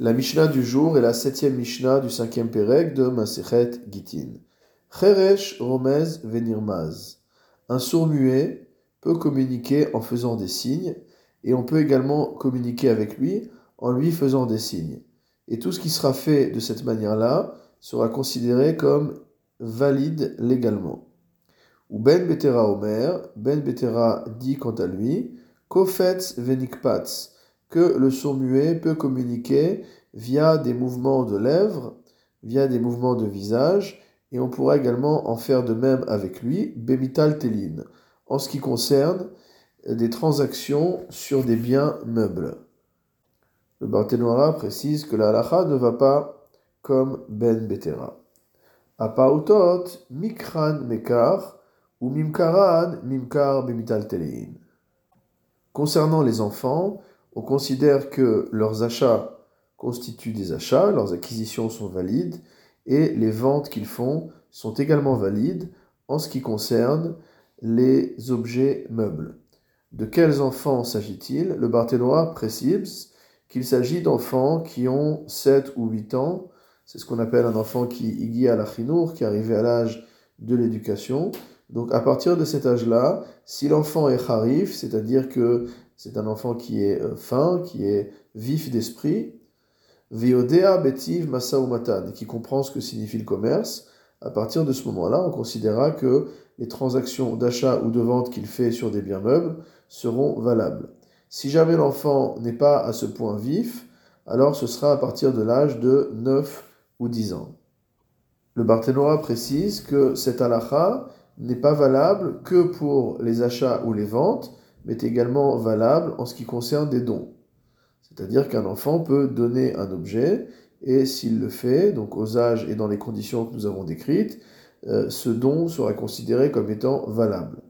La Mishnah du jour est la septième Mishnah du cinquième Pérec de Masechet Gitin. Cheresh Romez Venirmaz. Un sourd-muet peut communiquer en faisant des signes, et on peut également communiquer avec lui en lui faisant des signes. Et tout ce qui sera fait de cette manière-là sera considéré comme valide légalement. Ou Ben Betera Omer, Ben Betera dit quant à lui, Kofetz Venikpatz que le sourd-muet peut communiquer via des mouvements de lèvres, via des mouvements de visage, et on pourra également en faire de même avec lui, Bemital Telin, en ce qui concerne des transactions sur des biens meubles. Le Barthénoira précise que la halacha ne va pas comme Ben Betera. Apautot, Mikran Mekar, ou Mimkaran Mimkar Bemital Telin. Concernant les enfants, on considère que leurs achats constituent des achats, leurs acquisitions sont valides, et les ventes qu'ils font sont également valides en ce qui concerne les objets meubles. De quels enfants s'agit-il? Le Barthénois précise qu'il s'agit d'enfants qui ont 7 ou 8 ans. C'est ce qu'on appelle un enfant qui igi à qui est arrivé à l'âge de l'éducation. Donc à partir de cet âge-là, si l'enfant est harif, c'est-à-dire que c'est un enfant qui est euh, fin, qui est vif d'esprit. Viodea betiv matan, qui comprend ce que signifie le commerce. À partir de ce moment-là, on considérera que les transactions d'achat ou de vente qu'il fait sur des biens meubles seront valables. Si jamais l'enfant n'est pas à ce point vif, alors ce sera à partir de l'âge de 9 ou 10 ans. Le Barthénois précise que cet halakha n'est pas valable que pour les achats ou les ventes, mais est également valable en ce qui concerne des dons. C'est-à-dire qu'un enfant peut donner un objet, et s'il le fait, donc aux âges et dans les conditions que nous avons décrites, euh, ce don sera considéré comme étant valable.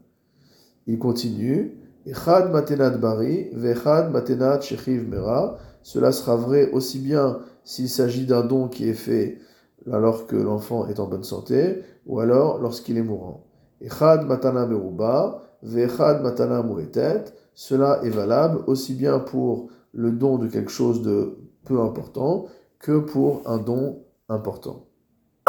Il continue, Echad matenat bari, vechad matenat. Cela sera vrai aussi bien s'il s'agit d'un don qui est fait alors que l'enfant est en bonne santé, ou alors lorsqu'il est mourant. Echad matana meruba, Vechad matana cela est valable aussi bien pour le don de quelque chose de peu important que pour un don important.